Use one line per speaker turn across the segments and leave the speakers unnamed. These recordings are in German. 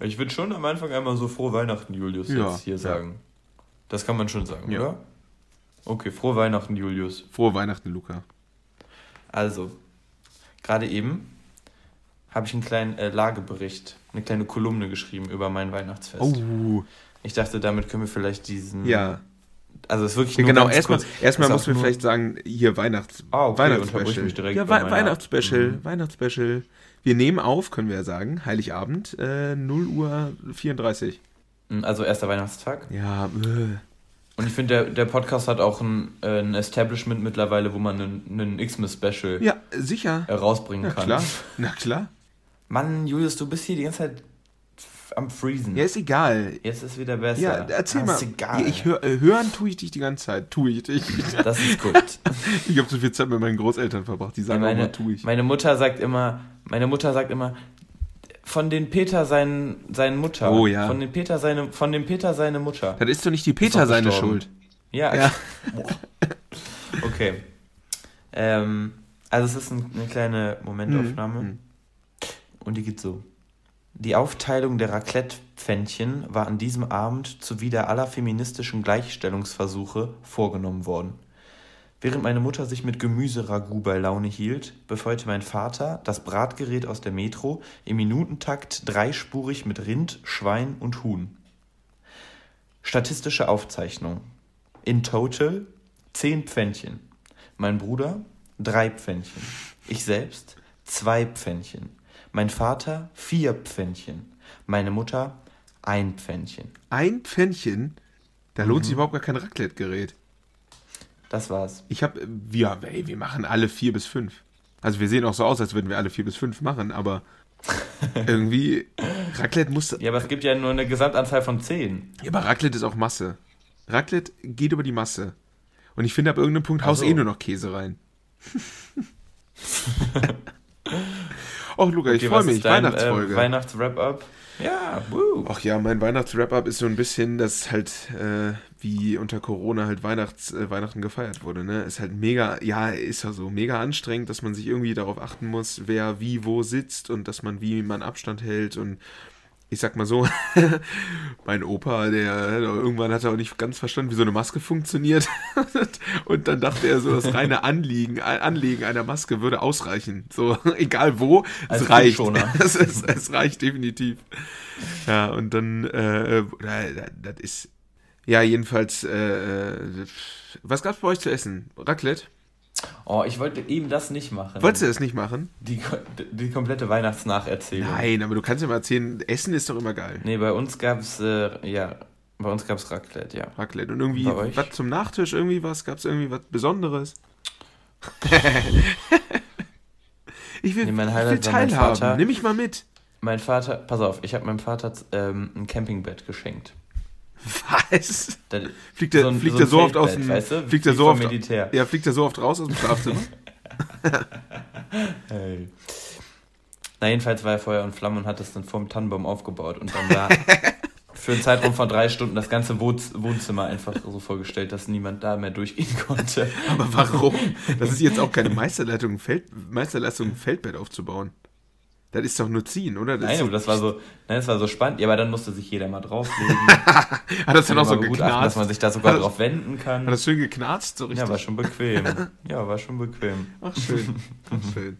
Ich würde schon am Anfang einmal so frohe Weihnachten, Julius,
Ja,
jetzt hier
ja.
sagen. Das kann man schon sagen,
Ja.
oder? Okay, frohe Weihnachten, Julius.
Frohe Weihnachten, Luca.
Also, gerade eben habe ich einen kleinen äh, Lagebericht, eine kleine Kolumne geschrieben über mein Weihnachtsfest.
Oh,
Ich dachte, damit können wir vielleicht diesen.
ja.
Also, es ist wirklich nur
genau, erstmal, erstmal muss man vielleicht sagen, hier Weihnachts
Ah, okay,
Weihnachtsspecial.
direkt
Ja,
meiner-
Weihnachtsspecial,
Mhm.
Weihnachtsspecial. Wir nehmen auf, können wir ja sagen, Heiligabend, äh, 0 Uhr 34.
Also, erster Weihnachtstag.
Ja, äh.
Und ich finde, der, der Podcast hat auch ein, äh, ein Establishment mittlerweile, wo man einen, Xmas-Special
ja, sicher.
äh, rausbringen
Na
kann.
klar, na klar.
Mann, Julius, du bist hier die ganze Zeit am Freezen.
Ja, ist egal.
Jetzt ist wieder besser.
Ja, erzähl
Ah,
mal.
Ist egal.
Ich hör, äh, hören tue ich dich die ganze Zeit. Tue ich dich.
das ist gut.
Ich habe so viel Zeit mit meinen Großeltern verbracht. Die sagen
meine,
auch mal, tue ich.
meine Mutter sagt immer, meine Mutter sagt immer, von den Peter seinen, seinen Mutter.
Oh, ja.
Von den Peter seine, von dem Peter seine Mutter.
Das ist doch nicht die Peter seine. Schuld.
Ja.
Ja.
Okay. Ähm, also es ist ein, eine kleine Momentaufnahme.
Mhm.
Und die geht so. Die Aufteilung der Raclette-Pfännchen war an diesem Abend zuwider aller feministischen Gleichstellungsversuche vorgenommen worden. Während meine Mutter sich mit Gemüseragout bei Laune hielt, befeuerte mein Vater das Bratgerät aus der Metro im Minutentakt dreispurig mit Rind, Schwein und Huhn. Statistische Aufzeichnung. In total 10 Pfännchen. Mein Bruder 3 Pfännchen. Ich selbst 2 Pfännchen. Mein Vater 4 Pfännchen. Meine Mutter ein Pfännchen.
Ein Pfännchen, da lohnt sich
Mhm.
überhaupt gar kein Raclette-Gerät.
Das war's.
Ich habe, wir, ey, wir machen alle vier bis fünf. Also wir sehen auch so aus, als würden wir alle vier bis fünf machen, aber irgendwie, Raclette muss,
Ja, aber es gibt ja nur eine Gesamtanzahl von 10.
ja, aber Raclette ist auch Masse. Raclette geht über die Masse. Und ich finde, ab irgendeinem Punkt haust
so.
eh nur noch Käse rein. Och, Luca, ich
Okay,
freue
was
mich.
dein,
Weihnachtsfolge.
Äh, Weihnachts-Wrap-Up. Ja, woo.
Ach ja, mein Weihnachts-Wrap-Up ist so ein bisschen, dass halt, äh, wie unter Corona halt Weihnachts, äh, Weihnachten gefeiert wurde, ne? Ist halt mega, ja, ist ja so, mega anstrengend, dass man sich irgendwie darauf achten muss, wer wie wo sitzt und dass man wie man Abstand hält und ich sag mal so, mein Opa, der irgendwann hat er auch nicht ganz verstanden, wie so eine Maske funktioniert. Und dann dachte er so, das reine Anliegen, Anlegen einer Maske würde ausreichen. So, egal wo,
Als
es reicht. Es, es, es reicht definitiv. Ja, und dann, äh, äh, das ist, ja, jedenfalls, äh, äh, was gab's bei euch zu essen? Raclette?
Oh, ich wollte eben das nicht machen.
Wolltest du das nicht machen?
Die, die komplette Weihnachtsnacherzählung.
Nein, aber du kannst ja mal erzählen, Essen ist doch immer geil.
Nee, bei uns gab's, äh, ja, bei uns gab's Raclette, ja.
Raclette. Und irgendwie was zum Nachtisch, irgendwie was? Gab es irgendwie was Besonderes? ich will,
Nee, mein
ich will teilhaben.
Vater.
Nimm mich mal mit.
Mein Vater, pass auf, ich habe meinem Vater ähm, ein Campingbett geschenkt.
Was?
Da,
Fliegt der
ein-
fliegt
ein
der so oft aus dem
weißt du?
fliegt
Wie
so oft
Militär.
Ja, fliegt der so oft raus aus dem Schlafzimmer?
Hey. Na, jedenfalls war er Feuer und Flamme und hat es dann vorm Tannenbaum aufgebaut und dann war für einen Zeitraum von drei Stunden das ganze Wohn- Wohnzimmer einfach so vorgestellt, dass niemand da mehr durchgehen konnte.
Aber warum? Das ist jetzt auch keine Meisterleitung, ein Feld, Meisterleistung, ein Feldbett aufzubauen. Das ist doch nur ziehen, oder? Das
Nein, aber das war so, nein, das war so spannend. Ja, aber dann musste sich jeder mal drauflegen.
hat das dann auch so
begutachten, dass
geknarzt?
man sich da sogar
das-
drauf wenden kann.
Hat das schön geknarzt, so richtig?
Ja, war schon bequem. Ja, war schon bequem.
Ach, schön. Ach, schön.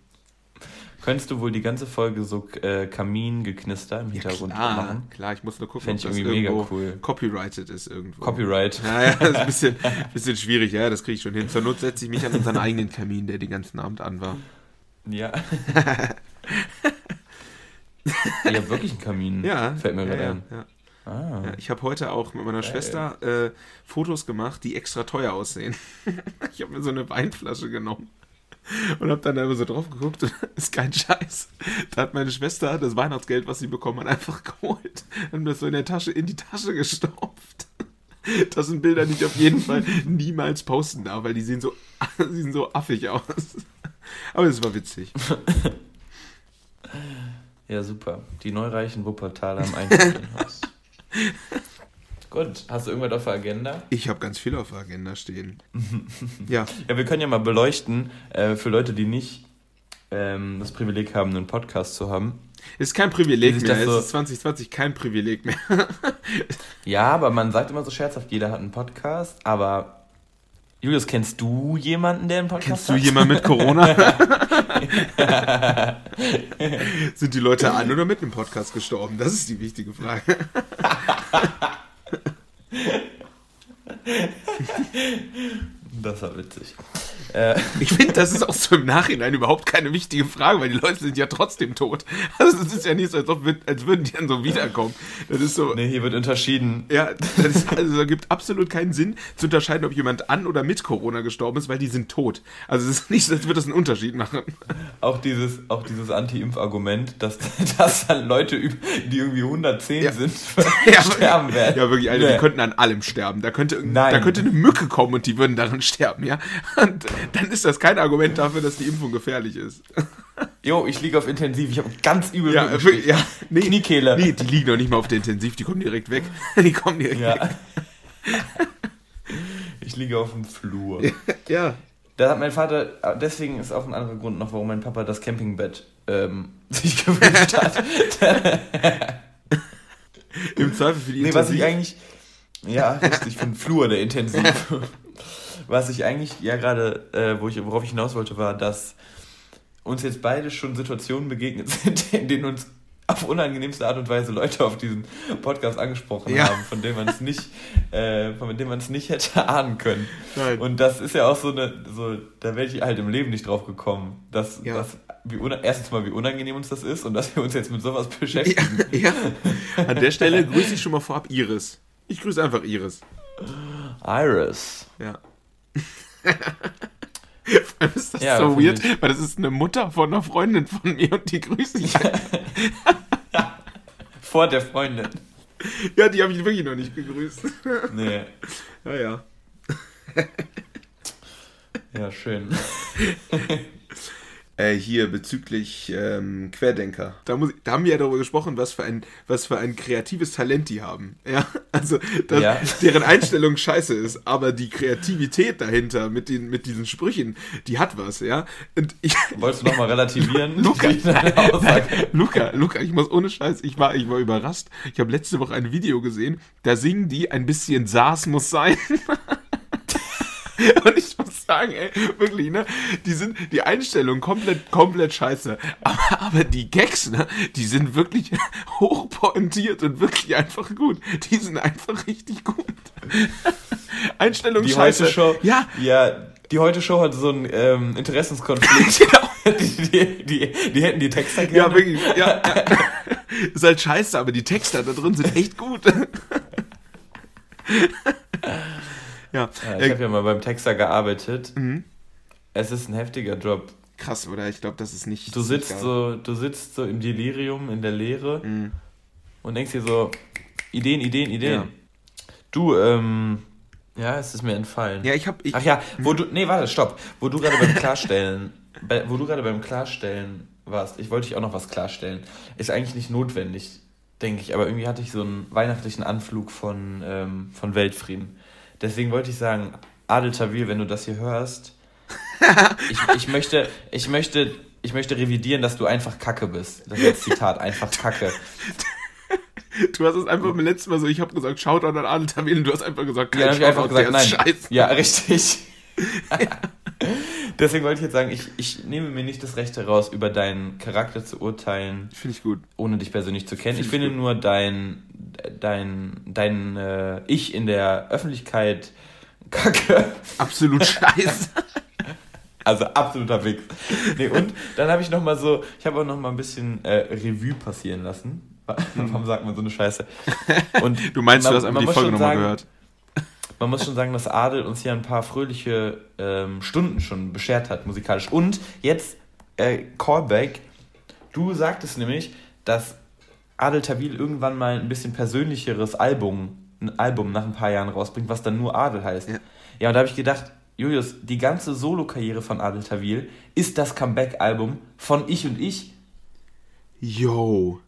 Könntest du wohl die ganze Folge so äh, Kamingeknister im Hintergrund
klar,
machen?
klar, ich muss nur gucken,
Fänd ich
ob das
irgendwie mega cool.
copyrighted ist irgendwo.
Copyright.
Ja, ja, das ist ein bisschen, bisschen schwierig, ja, das kriege ich schon hin. Zur Not setze ich mich an unseren eigenen Kamin, der den ganzen Abend an war.
Ja. Ihr habt wirklich einen Kamin.
Ja,
Fällt mir gerade
ja,
ein.
ja.
Ah.
Ja, ich habe heute auch mit meiner
Geil.
Schwester äh, Fotos gemacht, die extra teuer aussehen. ich habe mir so eine Weinflasche genommen und habe dann einfach so drauf geguckt und ist kein Scheiß. Da hat meine Schwester das Weihnachtsgeld, was sie bekommen hat, einfach geholt und das so in der Tasche in die Tasche gestopft. Das sind Bilder, die ich auf jeden Fall niemals posten darf, weil die sehen so, die sehen so affig aus. Aber es war witzig.
Ja, super. Die neureichen Wuppertaler am Einfamilienhaus. Gut, hast du irgendwas auf der Agenda?
Ich habe ganz viel auf der Agenda stehen. Ja,
Ja, wir können ja mal beleuchten, äh, für Leute, die nicht ähm, das Privileg haben, einen Podcast zu haben.
Es ist kein Privileg mehr. So es ist 2020 kein Privileg mehr.
ja, aber man sagt immer so scherzhaft, jeder hat einen Podcast, aber Julius, kennst du jemanden, der einen Podcast
kennst hat? Kennst du jemanden mit Corona? Sind die Leute an oder mit einem Podcast gestorben? Das ist die wichtige Frage.
das war witzig.
Äh, ich finde, das ist auch so im Nachhinein überhaupt keine wichtige Frage, weil die Leute sind ja trotzdem tot. Also es ist ja nicht so, als, ob, als würden die dann so wiederkommen. Das ist so.
Nee, hier wird unterschieden.
Ja, das ist, also da gibt absolut keinen Sinn zu unterscheiden, ob jemand an oder mit Corona gestorben ist, weil die sind tot. Also es ist nicht, als würde das einen Unterschied machen.
Auch dieses, auch dieses Anti-Impf-Argument, dass, dass dann Leute, die irgendwie 110 ja. sind,
ja, sterben werden. Ja, wirklich, Alter, nee. die könnten an allem sterben. Da könnte, Nein. da könnte eine Mücke kommen und die würden daran sterben, ja. Und dann ist das kein Argument dafür, dass die Impfung gefährlich ist.
Jo, ich liege auf Intensiv. Ich habe ganz übel
ja, ja, nee, Kniekehle. Nee, die liegen doch nicht mal auf der Intensiv. Die kommen direkt weg. Die kommen direkt ja. weg.
Ich liege auf dem Flur.
Ja.
Da hat mein Vater, deswegen ist auch ein anderer Grund noch, warum mein Papa das Campingbett ähm, sich gewünscht hat.
Im Zweifel für die
nee, Intensiv. was ich eigentlich, ja, richtig, für den Flur der Intensiv. Was ich eigentlich ja gerade, äh, wo ich, worauf ich hinaus wollte, war, dass uns jetzt beide schon Situationen begegnet sind, in denen uns auf unangenehmste Art und Weise Leute auf diesen Podcast angesprochen ja. haben, von denen man es nicht, äh, von denen man es nicht hätte ahnen können. Nein. Und das ist ja auch so eine, so, da wäre ich halt im Leben nicht drauf gekommen, dass, ja. dass wie erstens mal, wie unangenehm uns das ist und dass wir uns jetzt mit sowas beschäftigen.
Ja, ja. An der Stelle grüße ich schon mal vorab Iris. Ich grüße einfach Iris.
Iris.
Ja. Vor allem ist das ja, so weird, ich. weil das ist eine Mutter von einer Freundin von mir und die grüße ich.
ja. Vor der Freundin.
Ja, die habe ich wirklich noch nicht gegrüßt.
Nee.
Ja, ja.
Ja, schön
äh, hier bezüglich ähm, Querdenker. Da, muss, da haben wir ja darüber gesprochen, was für ein, was für ein kreatives Talent die haben. Ja, also dass, ja. deren Einstellung scheiße ist, aber die Kreativität dahinter mit, den, mit diesen Sprüchen, die hat was, ja.
Und ich, Wolltest du nochmal relativieren?
Luca, Luca, Luca, ich muss ohne Scheiß, ich war, ich war überrascht. Ich habe letzte Woche ein Video gesehen, da singen die ein bisschen SARS muss sein. Und ich sagen, ey, wirklich, ne? Die sind, die Einstellung komplett, komplett scheiße. Aber, aber die Gags, ne? Die sind wirklich hochpointiert und wirklich einfach gut. Die sind einfach richtig gut. Einstellung
die
scheiße.
Heute Show,
ja.
Ja, die heute Show hat so einen ähm, Interessenskonflikt. genau. Die, die, die, die, hätten die Texter
gerne. Ja, wirklich. Ja, ja. Ist halt scheiße, aber die Texter da drin sind echt gut.
Ja. ja ich habe ja mal beim Texter gearbeitet. Mhm. Es ist ein heftiger Job.
Krass, oder? Ich glaube, das ist nicht.
Du sitzt nicht so, du sitzt so im Delirium, in der Leere mhm. und denkst dir so, Ideen, Ideen, Ideen. Ja. Du, ähm, ja, es ist mir entfallen.
Ja, ich habe.
Ach ja, wo du, nee, warte, stopp. Wo du gerade beim Klarstellen, bei, wo du gerade beim Klarstellen warst, ich wollte dich auch noch was klarstellen. Ist eigentlich nicht notwendig, denke ich, aber irgendwie hatte ich so einen weihnachtlichen Anflug von, ähm, von Weltfrieden. Deswegen wollte ich sagen, Adel Tawil, wenn du das hier hörst, ich, ich, möchte, ich, möchte, ich möchte revidieren, dass du einfach Kacke bist. Das ist das Zitat, einfach Kacke.
Du hast es einfach beim letzten Mal so, ich habe gesagt, schaut an Adel Tawil und du hast einfach gesagt,
ja, Shoutout, einfach gesagt, nein. Scheiße. Ja, richtig. Deswegen wollte ich jetzt sagen, ich, ich nehme mir nicht das Recht heraus, über deinen Charakter zu urteilen.
Finde ich gut.
Ohne dich persönlich zu kennen. Find ich, ich finde gut. nur dein, dein, dein äh, Ich in der Öffentlichkeit kacke.
Absolut scheiße.
Also absoluter Wix. Nee, und dann habe ich noch mal so, ich habe auch noch mal ein bisschen äh, Revue passieren lassen. Warum sagt man so eine Scheiße?
Und du meinst, man, du hast einfach die Folge nochmal gehört?
man muss schon sagen, dass Adel uns hier ein paar fröhliche ähm, Stunden schon beschert hat, musikalisch. Und jetzt, äh, Callback, du sagtest nämlich, dass Adel Tawil irgendwann mal ein bisschen persönlicheres Album, ein Album nach ein paar Jahren rausbringt, was dann nur Adel heißt. Ja, ja und da habe ich gedacht, Julius, die ganze Solo-Karriere von Adel Tawil ist das Comeback-Album von Ich und Ich.
Yo.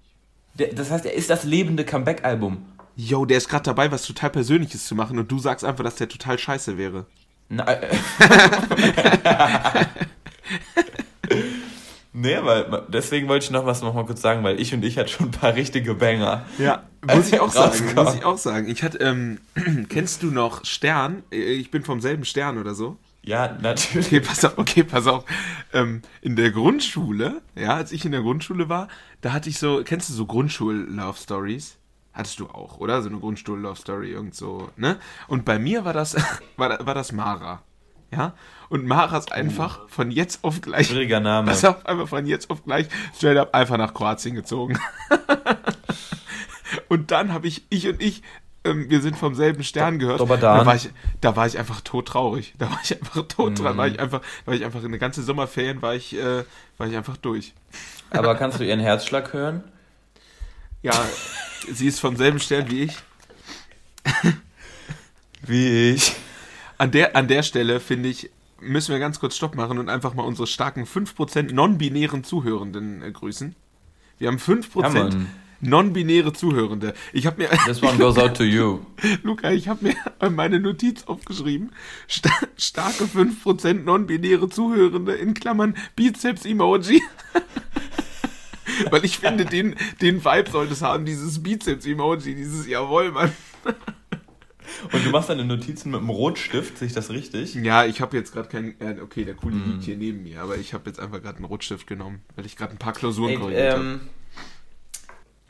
Das heißt, er ist das lebende Comeback-Album
yo, der ist gerade dabei, was total Persönliches zu machen und du sagst einfach, dass der total scheiße wäre.
Nein. Nee, weil deswegen wollte ich noch was noch mal kurz sagen, weil ich und ich hatte schon ein paar richtige Banger.
Ja, muss ich auch sagen. muss ich auch sagen. Ich hatte, ähm, kennst du noch Stern? Ich bin vom selben Stern oder so.
Ja, natürlich.
Okay, pass auf, okay, pass auf. Ähm, in der Grundschule, ja, als ich in der Grundschule war, da hatte ich so, kennst du so Grundschul-Love-Stories? Hattest du auch, oder? So eine Grundschul-Love-Story, irgend so, ne? Und bei mir war das, war, war das Mara. Ja? Und Mara ist einfach oh. von jetzt auf gleich.
Schwieriger Name.
Pass auf, einfach von jetzt auf gleich straight up einfach nach Kroatien gezogen. und dann habe ich, ich und ich, ähm, wir sind vom selben Stern gehört. Da war, ich, da war ich einfach todtraurig. Da war ich einfach todtraurig. Mhm. War ich einfach, war ich einfach eine ganze Sommerferien war ich, äh, war ich einfach durch.
Aber kannst du ihren Herzschlag hören?
Ja, sie ist vom selben Stern wie ich.
wie ich.
An der, an der Stelle, finde ich, müssen wir ganz kurz Stopp machen und einfach mal unsere starken 5% non-binären Zuhörenden äh, grüßen. Wir haben 5% ja, non-binäre Zuhörende. Ich habe mir.
This one goes out to you.
Luca, ich habe mir meine Notiz aufgeschrieben. Sta starke 5% non-binäre Zuhörende in Klammern Bizeps-Emoji. Weil ich finde, den, den Vibe sollte es haben, dieses Bizeps-Emoji, dieses Jawohl, Mann.
Und du machst deine Notizen mit einem Rotstift, sehe ich das richtig?
Ja, ich habe jetzt gerade keinen. Äh, okay, der Kuli mm. liegt hier neben mir, aber ich habe jetzt einfach gerade einen Rotstift genommen, weil ich gerade ein paar Klausuren Ey, korrigiert ähm, habe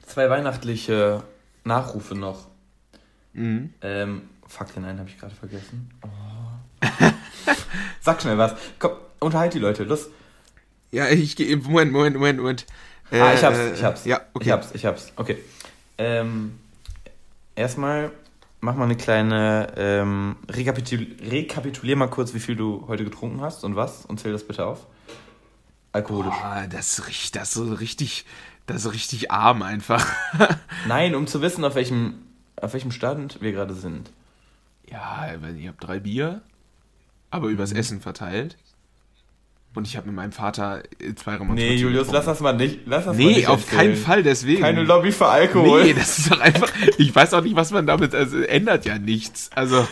zwei weihnachtliche Nachrufe noch. Mhm. Ähm, fuck, den einen habe ich gerade vergessen. Oh. Sag schnell was. Komm, unterhalt die Leute, los.
Ja, ich gehe. Moment, Moment, Moment, Moment.
Äh, ah, ich hab's, ich hab's.
Ja, okay.
Ich hab's, ich hab's. Okay. Ähm, erstmal mach mal eine kleine. Ähm, rekapitul rekapitulier mal kurz, wie viel du heute getrunken hast und was und zähl das bitte auf. Alkoholisch.
Boah, das riecht das so richtig das ist richtig arm einfach.
Nein, um zu wissen, auf welchem, auf welchem Stand wir gerade sind.
Ja, ich habe drei Bier, aber übers mhm. Essen verteilt. Und ich habe mit meinem Vater zwei
Remonstrationen. Nee, Julius, lass das mal nicht. Lass das
nee,
mal nicht
auf erzählen. keinen Fall, deswegen.
Keine Lobby für Alkohol. Nee,
das ist doch einfach. Ich weiß auch nicht, was man damit. Also, ändert ja nichts. Also.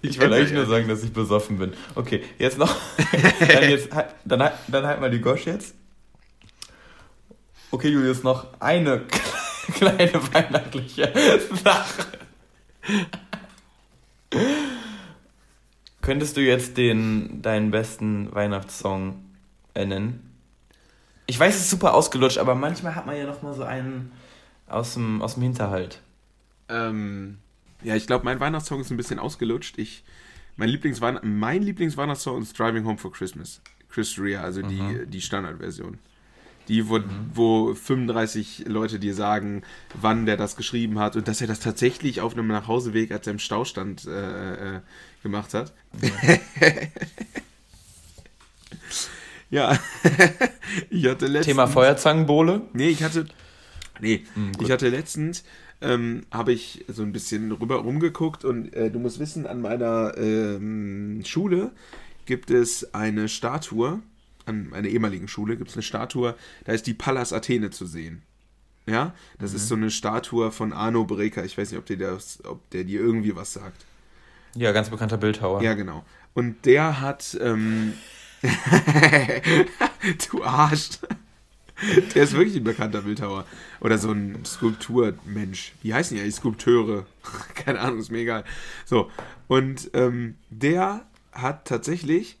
Ich wollte eigentlich nur sagen, dass ich besoffen bin. Okay, jetzt noch. dann, jetzt, dann, dann halt mal die Gosch jetzt. Okay, Julius, noch eine kleine weihnachtliche Sache. Könntest du jetzt den, deinen besten Weihnachtssong nennen? Ich weiß, es ist super ausgelutscht, aber manchmal hat man ja noch mal so einen aus dem, aus dem Hinterhalt.
Ähm, ja, ich glaube, mein Weihnachtssong ist ein bisschen ausgelutscht. Ich, mein, Lieblingsweihn mein Lieblingsweihnachtssong ist Driving Home for Christmas. Chris Rea, also die, mhm. die Standardversion die, wo, mhm. wo 35 Leute dir sagen, wann der das geschrieben hat und dass er das tatsächlich auf einem Nachhauseweg, als er im Staustand äh, äh, gemacht hat. Ja. ja. ich hatte letztens.
Thema Feuerzangenbowle?
Nee, ich hatte. Nee, mhm, ich hatte letztens. Ähm, habe ich so ein bisschen rüber rumgeguckt und äh, du musst wissen, an meiner ähm, Schule gibt es eine Statue an meiner ehemaligen Schule gibt es eine Statue, da ist die Pallas Athene zu sehen. Ja, das mhm. ist so eine Statue von Arno Breker. Ich weiß nicht, ob der, das, ob der dir irgendwie was sagt.
Ja, ganz bekannter Bildhauer.
Ja, genau. Und der hat. Ähm, du Arsch. Der ist wirklich ein bekannter Bildhauer. Oder so ein Skulpturmensch. Wie heißen die eigentlich? Skulpteure. Keine Ahnung, ist mir egal. So. Und ähm, der hat tatsächlich,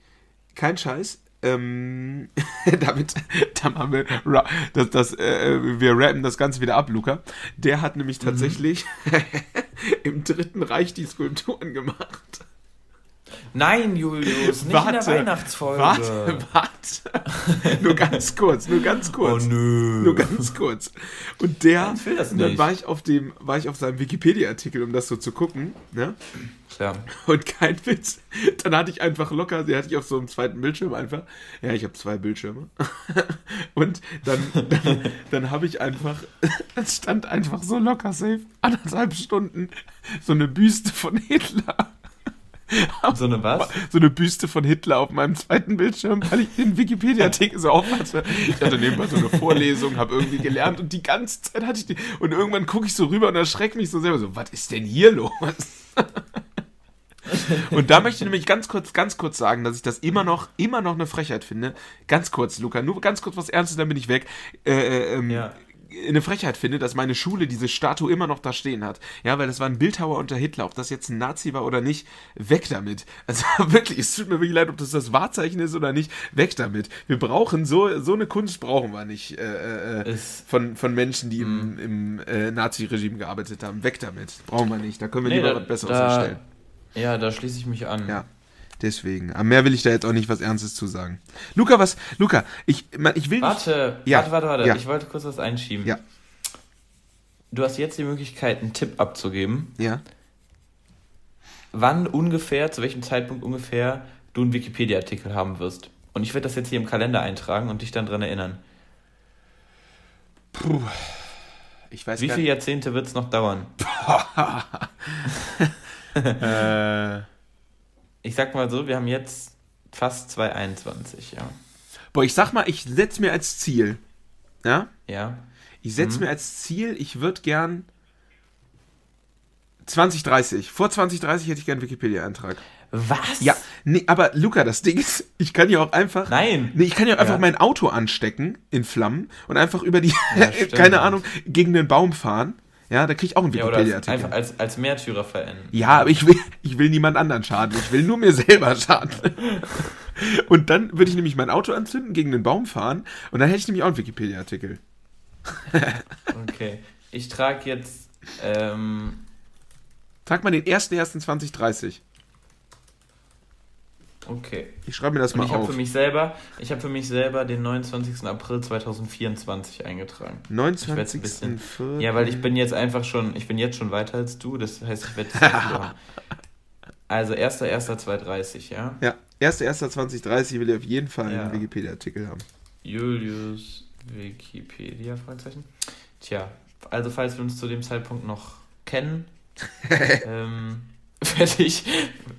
kein Scheiß, ähm, damit, dann haben wir, das, das, äh, wir rappen das Ganze wieder ab, Luca. Der hat nämlich mhm. tatsächlich mhm. im Dritten Reich die Skulpturen gemacht.
Nein, Julius, nicht warte, in der Weihnachtsfolge.
Warte, warte. nur ganz kurz, nur ganz kurz.
Oh nö.
Nur ganz kurz. Und der, dann war ich auf dem, war ich auf seinem Wikipedia-Artikel, um das so zu gucken, ne?
Ja.
Und kein Witz. Dann hatte ich einfach locker, die hatte ich auf so einem zweiten Bildschirm einfach. Ja, ich habe zwei Bildschirme. Und dann, dann, dann habe ich einfach, es stand einfach so locker safe, anderthalb Stunden, so eine Büste von Hitler
so eine was?
So eine Büste von Hitler auf meinem zweiten Bildschirm, weil ich den Wikipedia-Artikel so aufpasse. Ich hatte nebenbei so eine Vorlesung, habe irgendwie gelernt und die ganze Zeit hatte ich die. Und irgendwann gucke ich so rüber und erschrecke mich so selber so, was ist denn hier los? Und da möchte ich nämlich ganz kurz, ganz kurz sagen, dass ich das immer noch, immer noch eine Frechheit finde. Ganz kurz, Luca, nur ganz kurz was Ernstes, dann bin ich weg. Äh, äh, ähm,
Ja.
Eine Frechheit finde, dass meine Schule diese Statue immer noch da stehen hat. Ja, weil das war ein Bildhauer unter Hitler. Ob das jetzt ein Nazi war oder nicht, weg damit. Also wirklich, es tut mir wirklich leid, ob das das Wahrzeichen ist oder nicht, weg damit. Wir brauchen so, so eine Kunst brauchen wir nicht äh, äh,
Es-
von, von Menschen, die
Mhm.
im, im äh, Nazi-Regime gearbeitet haben. Weg damit. Brauchen wir nicht. Da können wir
Nee,
lieber
da-
was Besseres
da-
erstellen.
Ja, da schließe ich mich an.
Ja. Deswegen. Aber mehr will ich da jetzt auch nicht was Ernstes zu sagen. Luca, was? Luca, ich, man, ich will nicht.
Warte,
Ja,
warte, warte, warte.
ja.
Ich wollte kurz was einschieben.
Ja.
Du hast jetzt die Möglichkeit, einen Tipp abzugeben,
Ja.
wann ungefähr, zu welchem Zeitpunkt ungefähr du einen Wikipedia-Artikel haben wirst. Und ich werde das jetzt hier im Kalender eintragen und dich dann dran erinnern.
Puh. Ich weiß
Wie viele Jahrzehnte wird es noch dauern?
Äh,
Ich sag mal so, wir haben jetzt fast 2021, ja.
boah, ich sag mal, ich setz mir als Ziel. Ja?
Ja.
Ich setz
Mhm.
mir als Ziel, ich würde gern 2030. Vor 2030 hätte ich gern einen Wikipedia-Eintrag.
Was?
Ja, nee, aber Luca, das Ding ist, ich kann ja auch einfach.
Nein.
Nee, ich kann ja auch einfach
Ja.
mein Auto anstecken in Flammen und einfach über die,
Ja,
keine Ahnung, gegen den Baum fahren. Ja, da krieg ich auch einen
Ja,
Wikipedia-Artikel.
einfach als, als Märtyrer verenden.
Ja, aber ich will, ich will niemand anderen schaden. Ich will nur mir selber schaden. Und dann würde ich nämlich mein Auto anzünden, gegen den Baum fahren und dann hätte ich nämlich auch einen Wikipedia-Artikel.
Okay. Ich trage jetzt, ähm,
Trag mal den 1.1.2030.
okay.
Ich schreibe mir das
Und
mal
ich
auf.
für mich selber, ich habe für mich selber den 29. April 2024 eingetragen. Ich werd's ein
29.
bisschen-. Ja, weil ich bin jetzt einfach schon, ich bin jetzt schon weiter als du, das heißt, ich werde. Also 1.1.2030, ja?
Ja, 1.1.2030 will ich auf jeden Fall
Ja.
einen Wikipedia-Artikel haben.
Julius Wikipedia, Fragezeichen. Tja, also falls wir uns zu dem Zeitpunkt noch kennen, ähm, werde ich,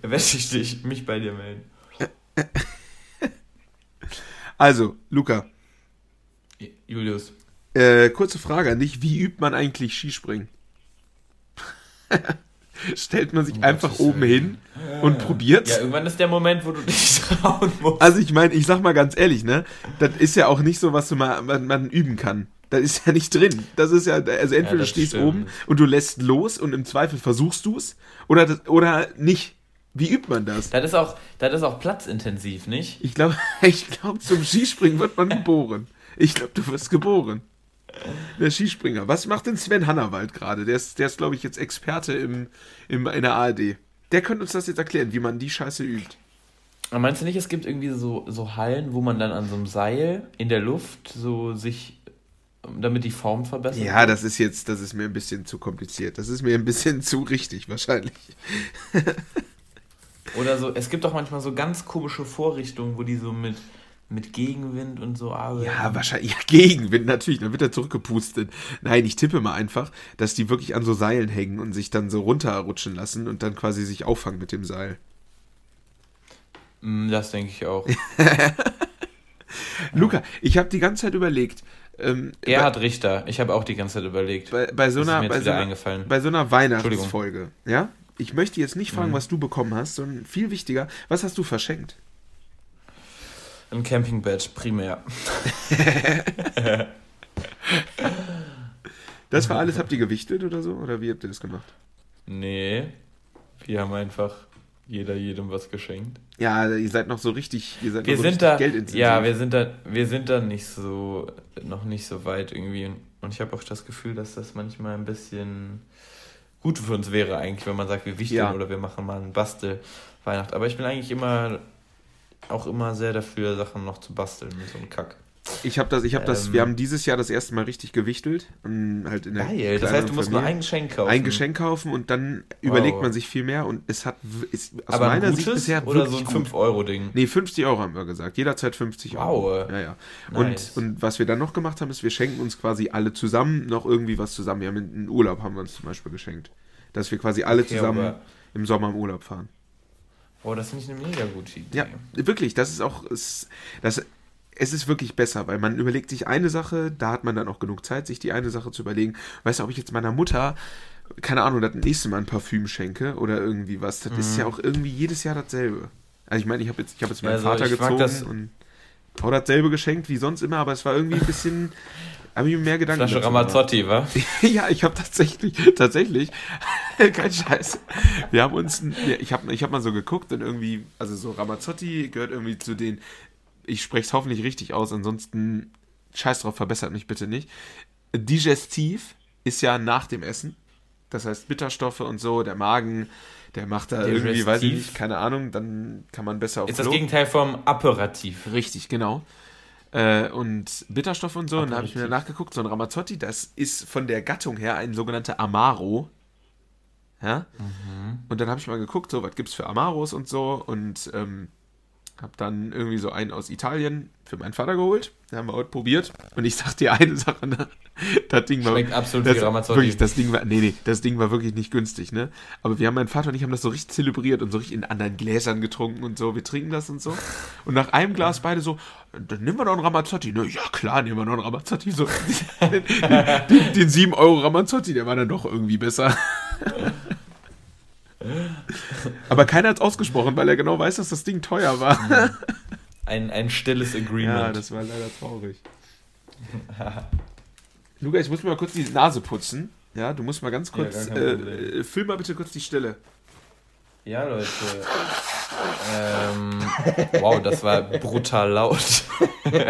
werde ich dich, mich bei dir melden.
Also, Luca,
Julius.
äh, kurze Frage an dich. Wie übt man eigentlich Skispringen? Stellt man sich
Um
einfach oben hin und probiert's?
Ja, irgendwann ist der Moment, wo du dich trauen musst.
Also ich meine, ich sag mal ganz ehrlich, ne? Das ist ja auch nicht so, was du mal man, man üben kann. Das ist ja nicht drin. Das ist ja, also entweder
Ja,
du stehst
stimmt.
oben und du lässt los und im Zweifel versuchst du's oder das, oder nicht. Wie übt man das?
Das ist auch, das ist auch platzintensiv, nicht?
Ich glaube, ich glaube, zum Skispringen wird man geboren. Ich glaube, du wirst geboren. Der Skispringer. Was macht denn Sven Hannawald gerade? Der ist, der ist glaube ich, jetzt Experte im, im, in der ARD. Der könnte uns das jetzt erklären, wie man die Scheiße übt.
Aber meinst du nicht, es gibt irgendwie so, so Hallen, wo man dann an so einem Seil in der Luft so sich, damit die Form verbessert?
Ja, das ist jetzt, das ist mir ein bisschen zu kompliziert. Das ist mir ein bisschen zu richtig, wahrscheinlich.
Oder so, es gibt auch manchmal so ganz komische Vorrichtungen, wo die so mit, mit Gegenwind und so arbeiten.
Ja, wahrscheinlich. Ja, Gegenwind natürlich, dann wird er zurückgepustet. Nein, ich tippe mal einfach, dass die wirklich an so Seilen hängen und sich dann so runterrutschen lassen und dann quasi sich auffangen mit dem Seil.
Mm, Das denke ich auch.
Luca, ich habe die ganze Zeit überlegt, ähm,
Gerhard Richter, ich habe auch die ganze Zeit überlegt.
bei, bei, so einer, bei, so einer, bei so einer Weihnachtsfolge, ja? Ich möchte jetzt nicht fragen,
Mhm.
was du bekommen hast, sondern viel wichtiger, was hast du verschenkt?
Ein Campingbett, primär.
Das war alles, habt ihr gewichtet oder so? Oder wie habt ihr das gemacht?
Nee, wir haben einfach jeder jedem was geschenkt.
Ja, ihr seid noch so richtig, ihr seid
Wir
noch so
sind
richtig
da, ja, wir sind da, wir sind da nicht so, noch nicht so weit irgendwie. Und ich habe auch das Gefühl, dass das manchmal ein bisschen gut für uns wäre eigentlich, wenn man sagt, wir wichteln
Ja.
oder wir machen mal einen Bastel Weihnacht. Aber ich bin eigentlich immer, auch immer sehr dafür, Sachen noch zu basteln, so ein Kack.
Ich habe das, ich habe das,
Ähm.
wir haben dieses Jahr das erste Mal richtig gewichtelt. Und halt in der
Geil, das heißt, du musst nur
Familie.
ein Geschenk kaufen.
ein Geschenk kaufen und dann überlegt
Wow.
man sich viel mehr und es hat ist aus
Aber ein
meiner Sicht bisher
oder so ein
gut.
5-Euro-Ding?
Nee, 50 Euro haben wir gesagt. Jederzeit 50 Euro.
Wow.
Ja, ja.
Nice.
Und, und was wir dann noch gemacht haben, ist, wir schenken uns quasi alle zusammen noch irgendwie was zusammen. Wir haben einen Urlaub haben wir uns zum Beispiel geschenkt. Dass wir quasi alle
Okay,
zusammen im Sommer im Urlaub fahren.
Boah, das finde ich eine mega gute Idee.
Ja, wirklich, das ist auch, das, es ist wirklich besser, weil man überlegt sich eine Sache, da hat man dann auch genug Zeit, sich die eine Sache zu überlegen. Weißt du, ob ich jetzt meiner Mutter keine Ahnung, das nächste Mal ein Parfüm schenke oder irgendwie was, das ist ja
Mhm.
auch irgendwie jedes Jahr dasselbe. Also ich meine, ich habe jetzt, ich hab jetzt meinen
Also,
Vater gezogen
das-
und auch dasselbe geschenkt wie sonst immer, aber es war irgendwie ein bisschen, habe ich mir mehr Gedanken
Flasche. Ramazzotti, wa?
Ja, ich habe tatsächlich, tatsächlich, kein Scheiß. Wir haben uns, ich habe ich hab mal so geguckt und irgendwie, also so Ramazzotti gehört irgendwie zu den, ich spreche es hoffentlich richtig aus, ansonsten scheiß drauf, verbessert mich bitte nicht. Digestiv ist ja nach dem Essen. Das heißt Bitterstoffe und so, der Magen, der macht da irgendwie, weiß ich
Digestiv.
nicht, keine Ahnung, dann kann man besser auf
Ist das
Klo.
Gegenteil vom Aperitif.
Richtig, genau. Äh, und Bitterstoffe und so. Und da habe ich mir nachgeguckt, so ein Ramazzotti, das ist von der Gattung her ein sogenannter Amaro. Ja? Und dann habe ich mal geguckt, so, was gibt es für Amaros und so. Und ähm, habe dann irgendwie so einen aus Italien für meinen Vater geholt. Den haben wir heute probiert. Und ich sag dir eine Sache, ne? das Ding war
Schmeckt absolut
das. Wirklich, das Ding war, nee, nee, das Ding war wirklich nicht günstig, ne? Aber wir haben, mein Vater und ich haben das so richtig zelebriert und so richtig in anderen Gläsern getrunken und so. Wir trinken das und so. Und nach einem Glas beide so, dann nehmen wir noch einen Ramazzotti. Ne? Ja, klar, nehmen wir noch einen Ramazzotti. So, den, den, den 7 Euro Ramazzotti, der war dann doch irgendwie besser. Aber keiner hat es ausgesprochen, weil er genau weiß, dass das Ding teuer war.
Ein, ein stilles Agreement.
Ja, das war leider traurig. Luca, ich muss mir mal kurz die Nase putzen. Ja, du musst mal ganz
Ja,
kurz. äh,
Problem.
äh, füll mal bitte kurz die Stelle.
Ja, Leute. ähm, wow, das war brutal laut.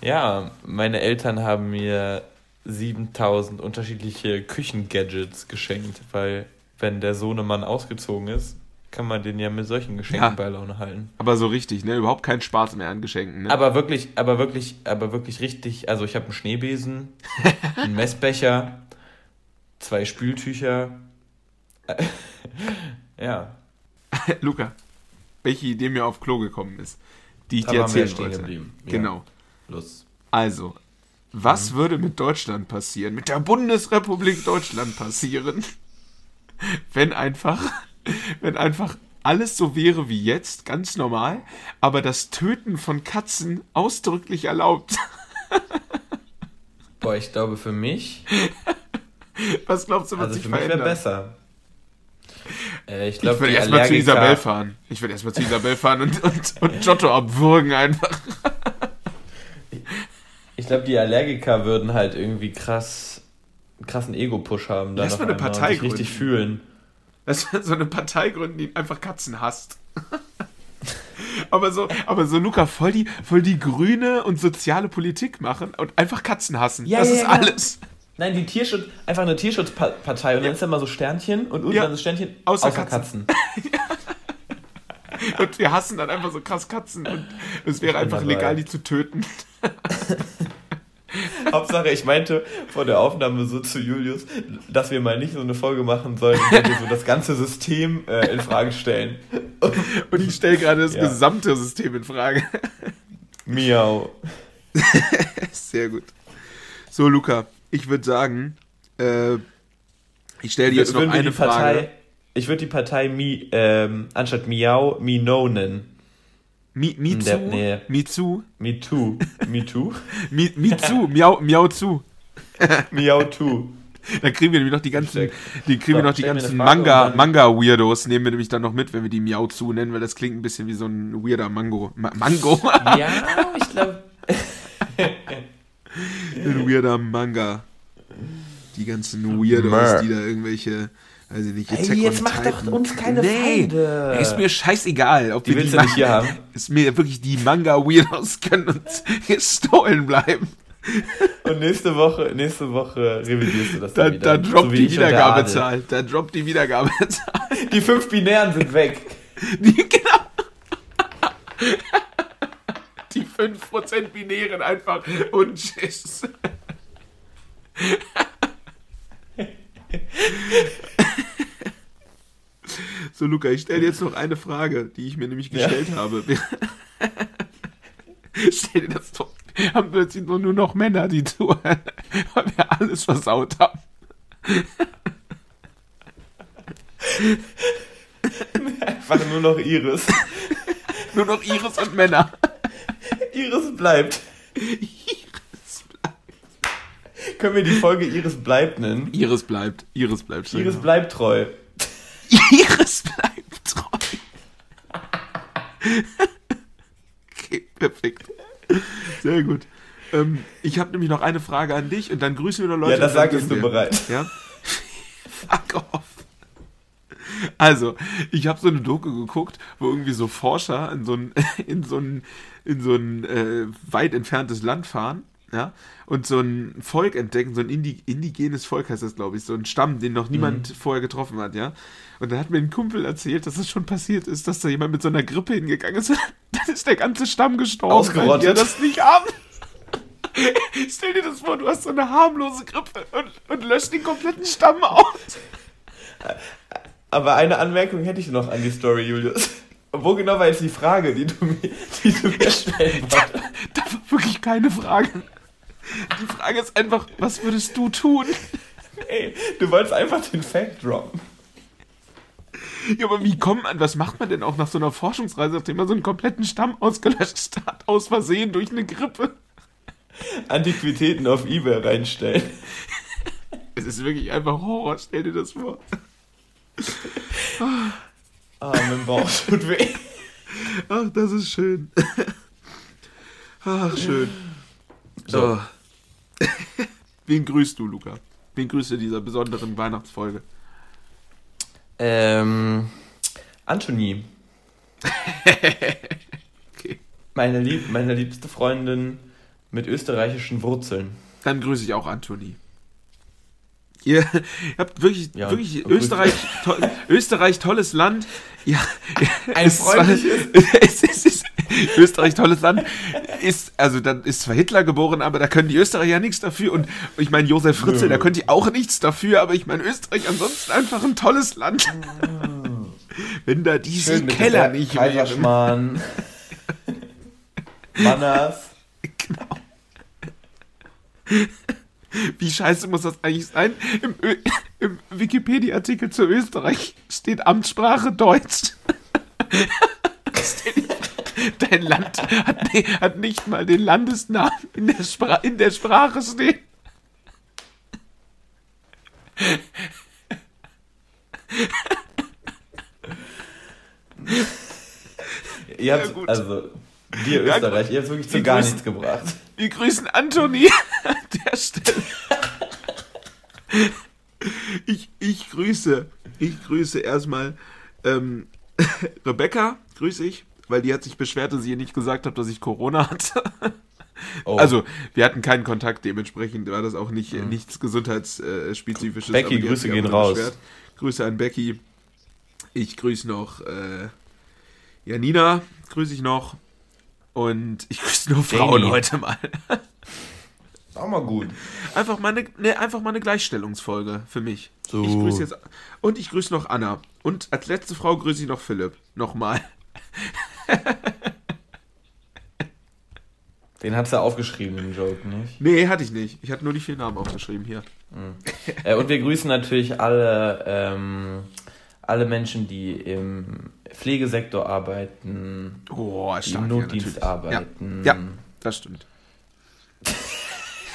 ja, meine Eltern haben mir 7000 unterschiedliche Küchengadgets geschenkt, weil wenn der Sohnemann ausgezogen ist, kann man den ja mit solchen Geschenken
Ja.
bei Laune halten.
Aber so richtig, ne? Überhaupt keinen Spaß mehr an Geschenken, ne?
Aber wirklich, aber wirklich, aber wirklich richtig. Also ich habe einen Schneebesen, einen Messbecher, zwei Spültücher. ja,
Luca, welche Idee mir auf Klo gekommen ist, die ich
da
dir erzählen
stehen
wollte.
geblieben. Ja,
Genau.
los.
Also, was
Mhm.
würde mit Deutschland passieren, mit der Bundesrepublik Deutschland passieren, wenn einfach, wenn einfach alles so wäre wie jetzt, ganz normal, aber das Töten von Katzen ausdrücklich erlaubt?
Boah, ich glaube für mich,
Was glaubst du, wird
also
sich
für mich wäre besser. Äh, ich
Ich
glaube,
würde
die
erstmal zu Isabel fahren. Ich würde erstmal zu Isabel fahren und, und, und Giotto abwürgen einfach.
Ich glaube, die Allergiker würden halt irgendwie krass, krassen Ego-Push haben.
Lass mal eine Partei
sich richtig
gründen.
fühlen.
Das ist so eine Partei gründen, die einfach Katzen hasst. aber so, aber so Luca, voll die, voll die grüne und soziale Politik machen und einfach Katzen hassen.
Ja,
das
ja,
ist
ja.
alles.
Nein, die Tierschutz, einfach eine Tierschutzpartei und dann ist da mal so Sternchen und unten
Ja.
dann das Sternchen
Außer
außer,
Katzen.
Katzen.
Und wir hassen dann einfach so krass Katzen und es wäre einfach
dabei.
legal, die zu töten.
Hauptsache, ich meinte vor der Aufnahme so zu Julius, dass wir mal nicht so eine Folge machen sollen, der wir so das ganze System äh, in Frage stellen.
Und ich stelle gerade das
Ja.
gesamte System in Frage.
Miau.
Sehr gut. So, Luca, ich würde sagen, äh, ich stelle dir jetzt noch eine
Partei,
Frage.
Ich würde die Partei Mi, ähm, anstatt Miau, Mino nennen.
Mi, Mizu,
Der- nee.
Mizu,
Me too. Me too?
Mi, Mizu, Miau, Miau zu.
Miau too.
Dann kriegen wir nämlich noch die ganzen, die kriegen wir
So,
noch die ganzen Manga,
und dann-
Manga-Weirdos, nehmen wir nämlich dann noch mit, wenn wir die Miau zu nennen, weil das klingt ein bisschen wie so ein weirder Mango. Ma Mango?
Ja, ich glaube.
ein weirder Manga. Die ganzen Weirdos, die da irgendwelche, ich nicht,
Ey,
Attack
jetzt
on
mach doch uns keine
nee,
Feinde.
Ist mir scheißegal, ob
Die
wir
willst
die
du nicht hier haben?
Ist mir wirklich die Manga-Weirdos können uns gestohlen bleiben.
Und nächste Woche, nächste Woche revidierst du das
Da,
dann wieder.
da droppt
So wie
die Wiedergabezahl. Da droppt die Wiedergabezahl.
Die fünf Binären sind weg.
Die, genau. Die 5% Binären einfach und tschüss. So, Luca, ich stelle jetzt noch eine Frage, die ich mir nämlich
Ja.
gestellt habe. Stell dir das doch. Haben plötzlich nur, nur noch Männer, die zuhören, weil wir alles versaut haben.
Einfach nur noch Iris.
Nur noch Iris und Männer.
Iris bleibt. Können wir die Folge Iris bleibt nennen?
Iris bleibt. Iris bleibt.
Iris bleibt treu.
Iris bleibt treu. okay, perfekt. Sehr gut. Ähm, ich habe nämlich noch eine Frage an dich und dann grüßen wir noch Leute.
Ja, das sagtest du bereit.
Ja? Fuck off. Also, ich habe so eine Doku geguckt, wo irgendwie so Forscher in so ein, in so ein, in so ein äh, weit entferntes Land fahren, ja, und so ein Volk entdecken, so ein Indi indigenes Volk heißt das, glaube ich, so ein Stamm, den noch niemand mhm. vorher getroffen hat, ja. Und dann hat mir ein Kumpel erzählt, dass es schon passiert ist, dass da jemand mit so einer Grippe hingegangen ist. dann ist der ganze Stamm gestorben,
Ausgerottet. weil
die das nicht haben. Stell dir das vor, du hast so eine harmlose Grippe und, und löscht den kompletten Stamm aus.
Aber eine Anmerkung hätte ich noch an die Story, Julius. Wo genau war jetzt die Frage, die du mir, die du mir stellen wolltest?
Da, da war wirklich keine Frage. Die Frage ist einfach, was würdest du tun?
Ey, du wolltest einfach den Fact droppen.
Ja, aber wie kommt man, was macht man denn auch nach so einer Forschungsreise, nachdem man so einen kompletten Stamm ausgelöscht hat, aus Versehen durch eine Grippe?
Antiquitäten auf Ebay reinstellen.
Es ist wirklich einfach Horror, stell dir das vor.
Ah, mein Bauch tut weh.
Ach, das ist schön. Ach, schön.
So.
Oh. Wen grüßt du, Luca? Wen grüßt du dieser besonderen Weihnachtsfolge?
Ähm, Anthony. okay. Meine, lieb, meine liebste Freundin mit österreichischen Wurzeln.
Dann grüße ich auch Anthony. Ihr habt wirklich, ja, wirklich Österreich, to Österreich, tolles Land. Ja,
ein freundliches.
Es ist, es ist, Österreich, tolles Land. Ist, also dann ist zwar Hitler geboren, aber da können die Österreicher ja nichts dafür. Und ich meine, Josef Fritzl, ja. da können die auch nichts dafür, aber ich meine, Österreich ansonsten einfach ein tolles Land. Wenn da diese Keller nicht
Kaiserschmarrn. Manners. Genau.
Wie scheiße muss das eigentlich sein? Im, im Wikipedia-Artikel zu Österreich steht Amtssprache Deutsch. Dein Land hat, hat, nicht mal den Landesnamen in der, Spra in der Sprache stehen.
ihr habt, ja, also, dir Österreich, ihr habt wirklich zu gar nichts gebracht.
Wir grüßen Anthony an der Stelle. Ich, ich grüße, ich grüße erstmal ähm, Rebecca, grüße ich, weil die hat sich beschwert, dass ich ihr nicht gesagt habe, dass ich Corona hatte. Oh. Also, wir hatten keinen Kontakt, dementsprechend war das auch nicht, mhm. nichts gesundheitsspezifisches.
Becky, Grüße gehen raus.
Beschwert. Grüße an Becky. Ich grüße noch äh, Janina, grüße ich noch. Und ich grüße nur Frauen Danny. heute mal.
Auch mal gut.
Einfach mal eine, ne, einfach mal eine Gleichstellungsfolge für mich. So. Ich grüße jetzt. Und ich grüße noch Anna. Und als letzte Frau grüße ich noch Philipp. Nochmal.
Den hat du aufgeschrieben, den Joke, nicht?
Nee, hatte ich nicht. Ich hatte nur die vier Namen aufgeschrieben hier.
Mhm. äh, und wir grüßen natürlich alle, ähm, alle Menschen, die im Pflegesektor arbeiten,
oh,
die im Notdienst ja, arbeiten.
Ja. ja, das stimmt.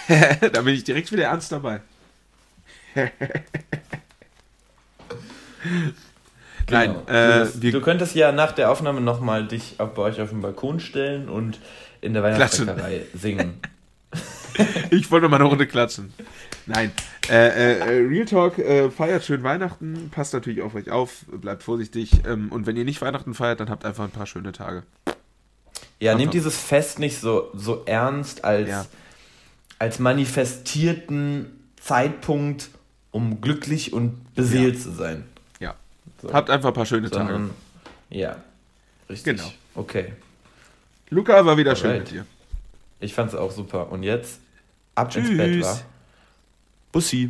da bin ich direkt wieder ernst dabei.
Nein, genau. äh, du, du, könntest ja nach der Aufnahme nochmal dich bei euch auf den Balkon stellen und in der Weihnachtsbäckerei singen.
ich wollte mal eine Runde klatschen. Nein. Äh, äh, Real Talk, äh, feiert schön Weihnachten, passt natürlich auf euch auf, bleibt vorsichtig. Ähm, und wenn ihr nicht Weihnachten feiert, dann habt einfach ein paar schöne Tage.
Ja, einfach. nehmt dieses Fest nicht so, so ernst als, ja. als manifestierten Zeitpunkt, um glücklich und beseelt ja. zu sein.
Ja. So. Habt einfach ein paar schöne
Sondern, Tage. Ja. Richtig.
Genau.
Okay.
Luca war wieder Alright. schön mit dir.
Ich fand's auch super. Und jetzt ab Tschüss. ins Bett, wa?
Bussi.